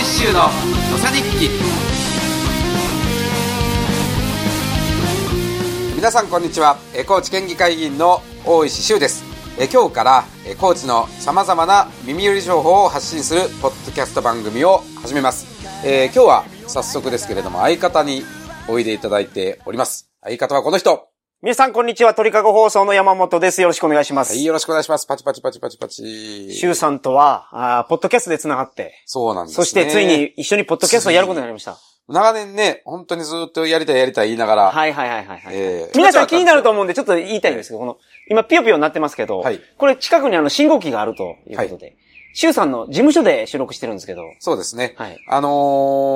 石修の土佐日記。皆さんこんにちは。高知県議会議員の大石修です。今日から高知のさまざまな耳寄り情報を発信するポッドキャスト番組を始めます、えー今日は早速ですけれども相方においでいただいております。相方はこの人。皆さん、こんにちは。鳥かご放送の山本です。よろしくお願いします。はい、よろしくお願いします。パチパチパチパチパチ。シュウさんとは、あーポッドキャストで繋がって、そうなんですね。そしてついに一緒にポッドキャストをやることになりました。長年ね、本当にずっとやりたいやりたい言いながら、はいはいはいはい、はいえー皆さん気になると思うんで、ちょっと言いたいんですけど、この、今ピヨピヨになってますけど、はいこれ近くにあの信号機があるということで、シュウさんの事務所で収録してるんですけど、そうですね。はいあの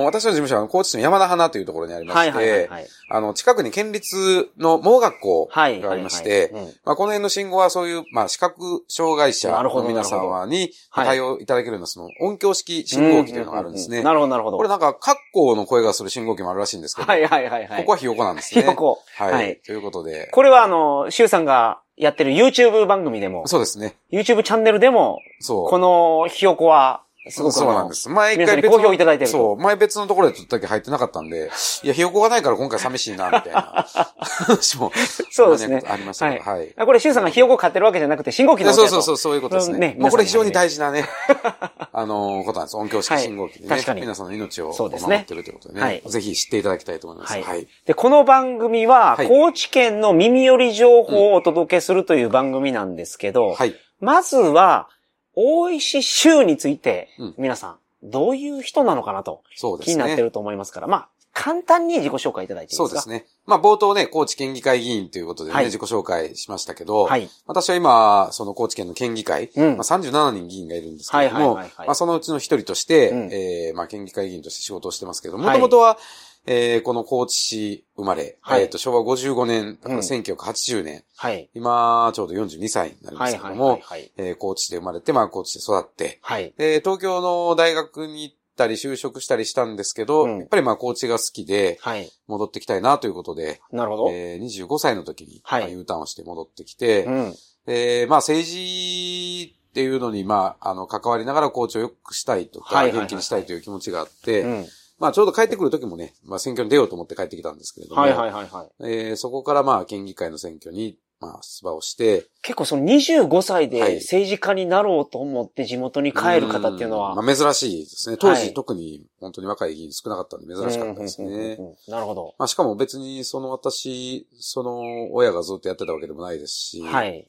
ー私の事務所は高知市の山田花というところにありまして、はいはいはいはいあの、近くに県立の盲学校はいがありまして、はいはいうんまあ、この辺の信号はそういう、まあ、視覚障害者の皆様にはい対応いただけるような、その音響式信号機というのがあるんですね。なるほどなるほど。これなんか、格好の声がする信号機もあるらしいんですけど、はいはいはいはい。ここはひよこなんですね。ひよこはい。はいということで、これはあの、シュウさんがやってる YouTube 番組でも、そうですね。YouTube チャンネルでも、そう。このひよこは、すごくあのそうなんです。前一皆さんに回別のいただいてるとそう。前別のところで撮った時入ってなかったんで、いや、ひよこがないから今回寂しいな、みたいな 話も。そうですね。ありましたけど、はい。これ、シュウさんがひよこ飼ってるわけじゃなくて、信号機のそうそうそう、そういうことですね。ねまあこれ非常に皆大事なね、あのーことなんです。音響式信号機でね。はい確かに皆さんの命を守ってるということでね。はいぜひ知っていただきたいと思います。ははいい。で、この番組は、はい高知県の耳寄り情報をお届けするという番組なんですけど、はい。まずは、大石州についてうん、皆さん、どういう人なのかなと。気になってると思いますから、まあ、簡単に自己紹介いただいていいですか？そうですね。まあ冒頭ね、高知県議会議員ということでね、はい。自己紹介しましたけど、はい。私は今、その高知県の県議会、うん。まあ、37人議員がいるんですけれども、はいはいはいはい。まあそのうちの一人として、うん。えーまあ県議会議員として仕事をしてますけど、もはい。ともとは、えーこの高知市生まれ、はいえっ、と、昭和55年、だからうん1980年、はい。今、ちょうど42歳になりまはいはいすけども、はいはい。えー高知で生まれて、まあ高知で育って、はい。で、東京の大学に行ったり就職したりしたんですけど、うんやっぱりまあ高知が好きで、はい。戻ってきたいなということで、なるほど。えー25歳の時に、はいまあ U ターンをして戻ってきて、うん。で、まあ政治っていうのに、まあ、あの、関わりながらコーチを良くしたいとか、はいはいはい元気にしたいという気持ちがあって、うん。まあちょうど帰ってくる時もね、まあ選挙に出ようと思って帰ってきたんですけれども、はいはいはいはい。えーそこからまあ県議会の選挙に、まあ出馬をして、結構その25歳はいで政治家になろうと思って地元に帰る方っていうのは、んまあ珍しいですね。当時、はい特に本当に若い議員少なかったんで珍しかったですね。なるほど。まあしかも別にその私、その親がずっとやってたわけでもないですし、はい。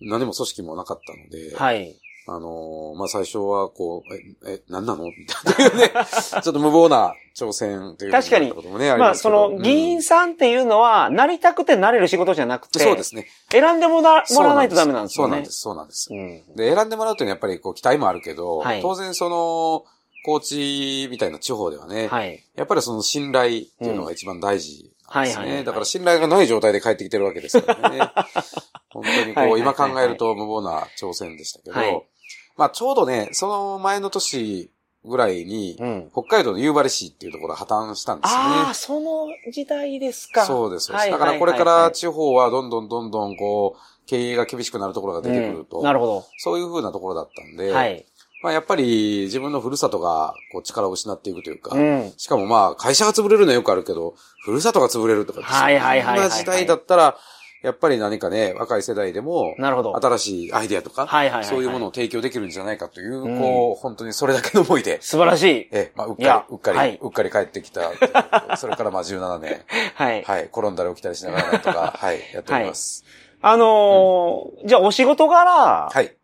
何も組織もなかったので、はい。あのーまあ、最初は、こう、え、え、何なの？みたいなね、ちょっと無謀な挑戦という確かにまあ、ますけどその、議員さんっていうのは、なりたくてなれる仕事じゃなくて、そうですね。選んでもらもらわないとダメなんですよね。そうなんです、そうなんです。うんで、選んでもらうというのはやっぱりこう期待もあるけど、はい当然その、高知みたいな地方ではね、はい。やっぱりその信頼っていうのが一番大事なんですね。うんはいはいだから信頼がない状態で帰ってきてるわけですからね。本当にこ、う今考えると無謀な挑戦でしたけど、はいまあちょうどね、その前の年ぐらいに、うん。北海道の夕張市っていうところが破綻したんですああ、ね。その時代ですか。そうです。そうですはいだからこれから地方はどんどんどんどんこう、経営が厳しくなるところが出てくると、うんなるほそういう風なところだったんで、ど。はい。まあやっぱり自分のふるさとがこう力を失っていくというか、うん。しかもまあ会社が潰れるのはよくあるけど、ふるさとが潰れるとかはいはいはいはいそんな時代だったら、やっぱり何かね、若い世代でも、なるほど。新しいアイデアとか、はいはいはいはいそういうものを提供できるんじゃないかという、うんこう、本当にそれだけの思いで、素晴らしい。ええ、まあ、うっかり、うっかり、はいうっかり帰ってきた。それからまあ17年、はい。はい、転んだり起きたりしながらとか、はい、やっております。あのーじゃあお仕事柄、はい。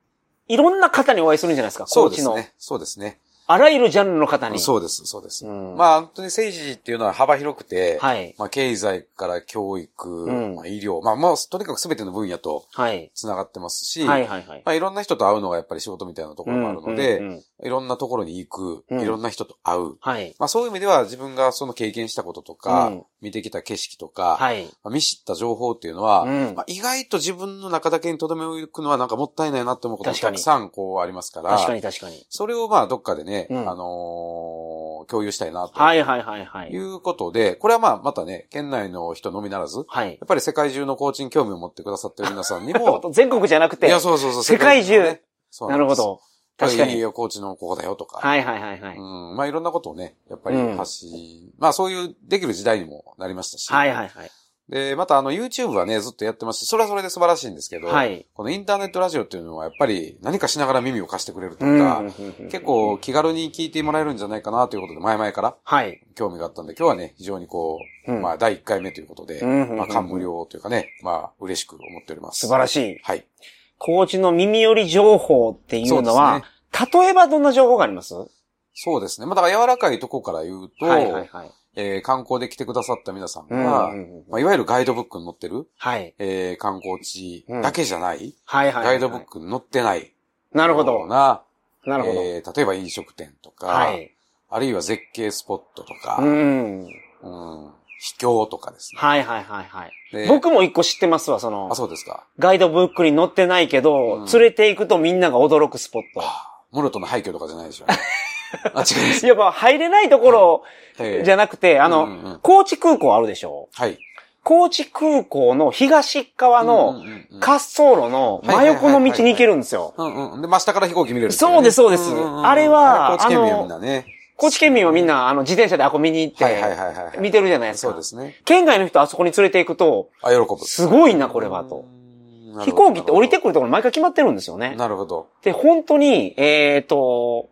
いろんな方にお会いするんじゃないですか。そうですね。そうですね。あらゆるジャンルの方に。そうです、そうです。うんまあ、本当に政治っていうのは幅広くて、はい。まあ、経済から教育、うんまあ、医療、まあ、まあ、とにかく全ての分野とはい。繋がってますし、はいはいはい。まあ、いろんな人と会うのがやっぱり仕事みたいなところもあるので、うんうんうんいろんなところに行く、うんいろんな人と会う。はい。まあ、そういう意味では自分がその経験したこととか、うん見てきた景色とか、はい。まあ見知った情報っていうのは、うんまあ、意外と自分の中だけに留め置くのはなんかもったいないなって思うことがたくさんこうありますから、確かに確かに。それをまあどっかでね、うんあのー共有したいなと。はいはいはいはいい。うことで、これはまあまたね、県内の人のみならず、はい。やっぱり世界中のコーチに興味を持ってくださってる皆さんにも、全国じゃなくて。いや、そうそうそう、世界中ねそうなんるほど。確かにいいよ、コーチのここだよとか。はいはいはいはい。うん。まあいろんなことをね、やっぱりうん発信、まあそういうできる時代にもなりましたし。はいはいはい。で、またあの YouTube はね、ずっとやってますし、それはそれで素晴らしいんですけど、はいこのインターネットラジオっていうのはやっぱり何かしながら耳を貸してくれるとうんか、うんうんうん結構気軽に聞いてもらえるんじゃないかなということで前々からはい。興味があったんで、今日はね、非常にこう、うんまあ第1回目ということで、うんうんうんまあ感無量というかね、まあ嬉しく思っております。素晴らしい。い。はい。コーチの耳寄り情報っていうのは、例えばどんな情報があります？はそうですね。まあだから柔らかいとこから言うと、いはいはい。えー観光で来てくださった皆さんうんが、うんうんまあ、いわゆるガイドブックに載ってる、はい。えー観光地だけじゃない、はいはいはい。ガイドブックに載ってないよなるほどう。な、なるほど。えー例えば飲食店とか、はい。あるいは絶景スポットとか、ううん、ん。秘境とかですね。はいはいはいはい。で僕も一個知ってますわ、そのあ、、そうですか。ガイドブックに載ってないけど、うん連れて行くとみんなが驚くスポット。モルトの廃墟とかじゃないでしょうね。あ、違います。やっぱ入れないところえーじゃなくて、あの、うんうんうん高知空港あるでしょ？はい。高知空港の東側のうんうんうんうん滑走路の真横の高知県民はみんなあの、自転車であこ見に行って。見てるじゃないですか。そうですね。県外の人あそこに連れて行くと、あ、喜ぶ。すごいな、これは、と。飛行機って降りてくるところ毎回決まってるんですよね。なるほど。で、本当に、えっ、と、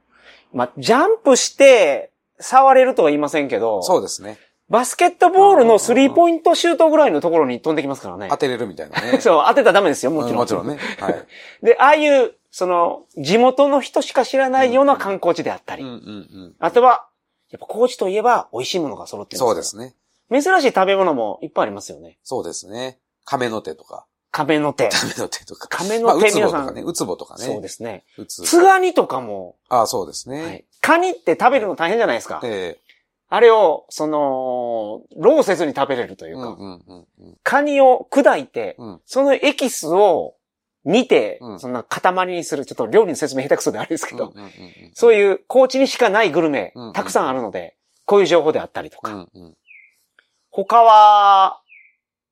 まあ、ジャンプして、触れるとは言いませんけど、そうですね。バスケットボールのスリーポイントシュートぐらいのところに飛んできますからね当。てれるみたいなね。そう、当てたらダメですよ、もちろん。うんもちろんね。はい。で、ああいう、その、地元の人しか知らないような観光地であったり、うんうんうん。あとは、やっぱ高知といえば美味しいものが揃ってるんですよそうですね。珍しい食べ物もいっぱいありますよね。そうですね。亀の手とか。亀の手。亀の手とか。亀まあ、の手、うつぼ皆さん。とかね。うつぼとかね。そうですね。うつ。つがにとかも、あそうですね。はい。カニって食べるの大変じゃないですか。えあれを、その、ローせずに食べれるというか、えうんうんうんうん。カニを砕いて、うんそのエキスを煮て、うんそんな塊にする、ちょっと料理の説明下手くそであれですけど、そういう高知にしかないグルメ、うんたくさんあるので、こういう情報であったりとか。他は、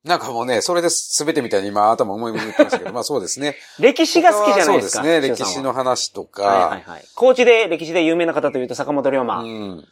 なんかもうね、それで全てみたいに今頭思い浮いてましたけど、まあそうですね。歴史が好きじゃないですか。そうですね。歴史の話とか。はいはいはい。高知で歴史で有名な方というと坂本龍馬、うん。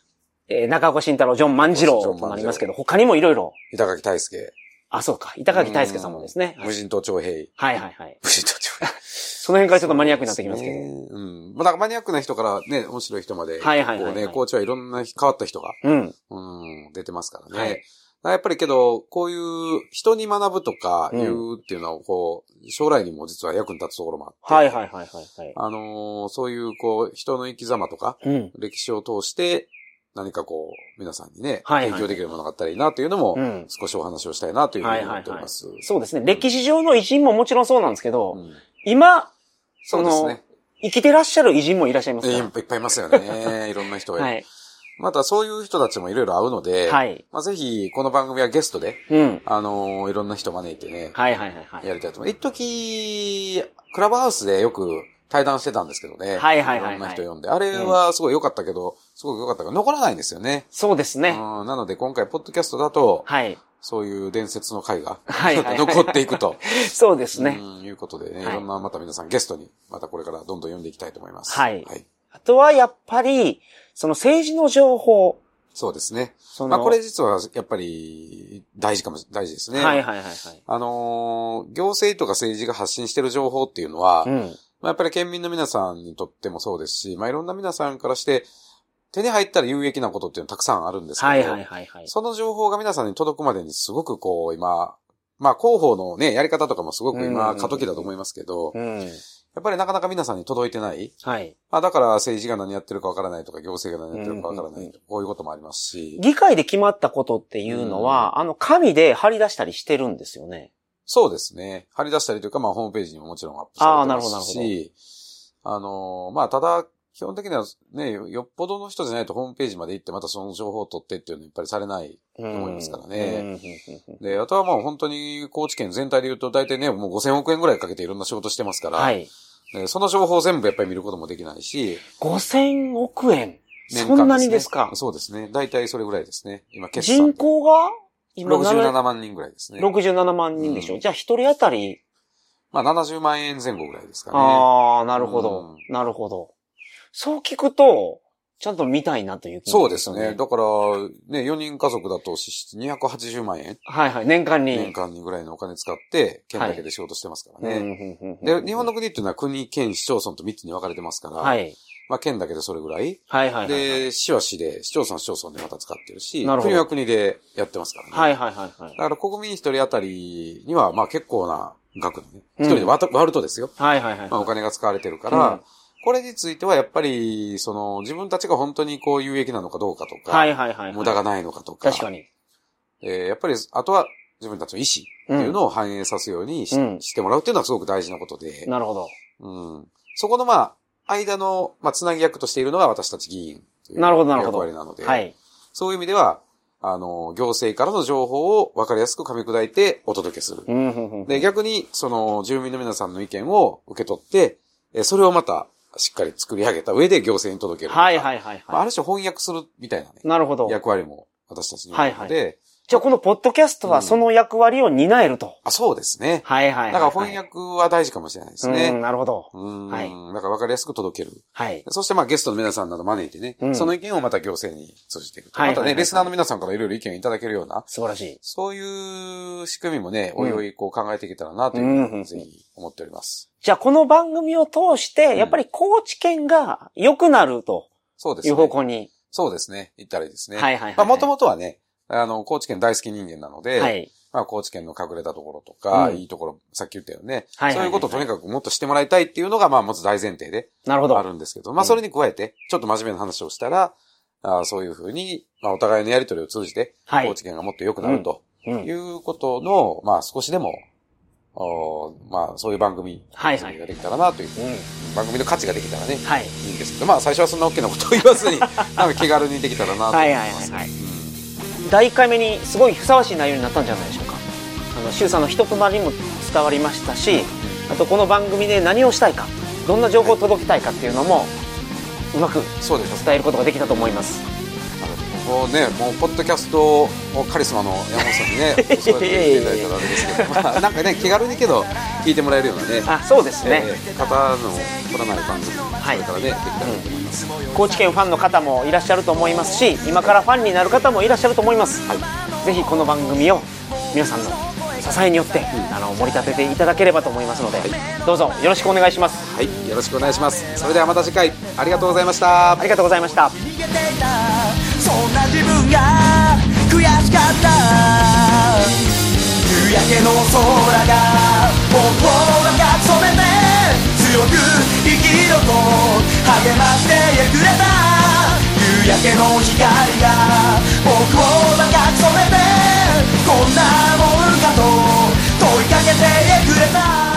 えー中岡慎太郎、ジョン万次郎となりますけど、他にもいろいろ、板垣大輔。あ、そうか、板垣大輔さんもですね。無人島徴兵。はいはいはい。無人島徴兵。その辺からちょっとマニアックになってきますけど。ねうん。まあ、だからマニアックな人からね、面白い人まで。はいはいはいはいこうね、コーチはいろんな変わった人が、うん。うん、出てますからね。はいやっぱりけど、こういう人に学ぶとか言うっていうのは、こう、将来にも実は役に立つところもあって。はいはいはいはいはい。あのーそういう、こう、人の生き様とか、うん。歴史を通して、何かこう、皆さんにね、はいはい提供できるものがあったらいいなというのも、うん。少しお話をしたいなというふうに思っております。そうですね。歴史上の偉人ももちろんそうなんですけど、うん今、その、そうですね。生きてらっしゃる偉人もいらっしゃいますか？いっぱいいますよね。いろんな人が。ら。はい。またそういう人たちもいろいろ会うので、はい。まあ、ぜひ、この番組はゲストで、うん。あのーいろんな人招いてね、はいはいはいはい。やりたいと思います。一時、クラブハウスでよく対談してたんですけどね。はいはいはいはいろんな人呼んで。あれはすごい良かったけど、すごく良かったけど、残らないんですよね。そうですね。うんなので今回、ポッドキャストだと、はい。そういう伝説の回が、はい 残っていくと。そうですね。うん、いうことでね、いはいろんなまた皆さんゲストに、またこれからどんどん呼んでいきたいと思います。はいはい。あとはやっぱり、その政治の情報、そうですね。まあこれ実はやっぱり大事かもし、大事ですね。はいはいはいはい。あのー行政とか政治が発信してる情報っていうのは、うん。まあ、やっぱり県民の皆さんにとってもそうですし、まあ、いろんな皆さんからして、手に入ったら有益なことっていうのはたくさんあるんですけど、はいはいはいはい。その情報が皆さんに届くまでにすごくこう、今、まあ、広報のね、やり方とかもすごくうんうん今、うん過渡期だと思いますけど、うん。やっぱりなかなか皆さんに届いてない。はい。まあ、だから政治が何やってるかわからないとか、行政が何やってるかわからないうんうんこういうこともありますし、議会で決まったことっていうのは、あの、紙で貼り出したりしてるんですよね。そうですね。貼り出したりというか、まあ、ホームページにももちろんアップされてあーなるほどますし、あのーまあ、ただ、基本的にはね、よっぽどの人じゃないとホームページまで行ってまたその情報を取ってっていうのはやっぱりされない。と思いますからねうんで、あとはもう本当に高知県全体で言うと大体ね、もう5000億円ぐらいかけていろんな仕事してますから、はい。でその情報を全部やっぱり見ることもできないし、5000億円。年間そんなにですか？そうですね。大体それぐらいですね。今、決算人で。口が？今67万人ぐらいですね。67万人でしょ、うんじゃあ一人当たり、まあ70万円前後ぐらいですかね。ああ、なるほど、うんなるほど。そう聞くと、ちゃんと見たいなという気そうですね。だから、ね、4人家族だと支出280万円。はいはい、年間に。年間にぐらいのお金使って、県だけで仕事してますからね。で、日本の国っていうのは国、県、市町村と3つに分かれてますから、はい。まあ、県だけでそれぐらい。はいはい、はい、で、市は市で、市町村市町村でまた使ってるし、る国は国でやってますからね。はいはいはい、はい。だから国民一人当たりには、まあ結構な額でね。一、人で割るとですよ。はいはいはい。まあお金が使われてるから、うんこれについてはやっぱり、その、自分たちが本当にこう有益なのかどうかとか、はいはいはい、はい、無駄がないのかとか、確かに。えー、やっぱり、あとは自分たちの意思っていうのを反映さすようにしうん、してもらうっていうのはすごく大事なことで。なるほど。うん。そこのまあ、間の、まあ、つなぎ役としているのが私たち議員というなるほど、なるほど。役割なので、はい。そういう意味では、あの、行政からの情報を分かりやすく噛み砕いてお届けする。うん、で、逆に、その、住民の皆さんの意見を受け取って、それをまたしっかり作り上げた上で行政に届ける。はいはいはい、はいあ、る種翻訳するみたいなね。なるほど。役割も私たちにあるので、じゃあこのポッドキャストはその役割を担えると。うん、あ、そうですね。はいはい、はい、だから翻訳は大事かもしれないですね。うん、なるほど。うん。はい。だから分かりやすく届ける。はい。そしてまあゲストの皆さんなど招いてね、うん、その意見をまた行政に通じていく。はい、またね、レスナーの皆さんからいろいろ意見をいただけるような。素晴らしい。そういう仕組みもね、おいおいこう考えていけたらなというふうにぜひ思っております。じゃあこの番組を通して、やっぱり高知県が良くなると。そうですね。いう方向に。そうですね。言ったらいいですね。はいはい、はい、まあもともとはね、あの、高知県大好き人間なので、はい。まあ、高知県の隠れたところとか、うん、いいところ、さっき言ったよね。はい、そういうことをとにかくもっとしてもらいたいっていうのが、まあ、まず大前提で。なるほど。あるんですけど、まあ、それに加えて、ちょっと真面目な話をしたら、あそういうふうに、まあ、お互いのやりとりを通じて、はい、高知県がもっと良くなると、いうことの、まあ、少しでも、おまあ、そういう番組、はいはい、ができたらなという、うん、番組の価値ができたらね、はい、いいんですけど、まあ、最初はそんな大きなことを言わずに、なんか気軽にできたらなと思います。はいはいはい、はい第1回目にすごいふさわしい内容になったんじゃないでしょうか。あの周さんの人となりも伝わりましたしあとこの番組で何をしたいかどんな情報を届けたいかっていうのもうまく伝えることができたと思いますもうね、もうポッドキャストカリスマの山本さんにね、そうやっていただいたらあれですけど、まあ、なんかね、気軽にけど、聞いてもらえるようなね、あそうですね、えー、方の取らない番組、はい、それからね、できたらと思います、うん、高知県ファンの方もいらっしゃると思いますし、今からファンになる方もいらっしゃると思います。はい、ぜひこの番組を皆さんの支えによって、うん、あの盛り立てていただければと思いますので、はい、どうぞよろしくお願いします。はい、よろしくお願いします。それではまた次回ありがとうございました。ありがとうございました。自分が悔しかった。夕焼けの空が僕を赤く染めて強く生きろと励ましてくれた。夕焼けの光が僕を赤く染めてこんなもんかと問いかけてくれた。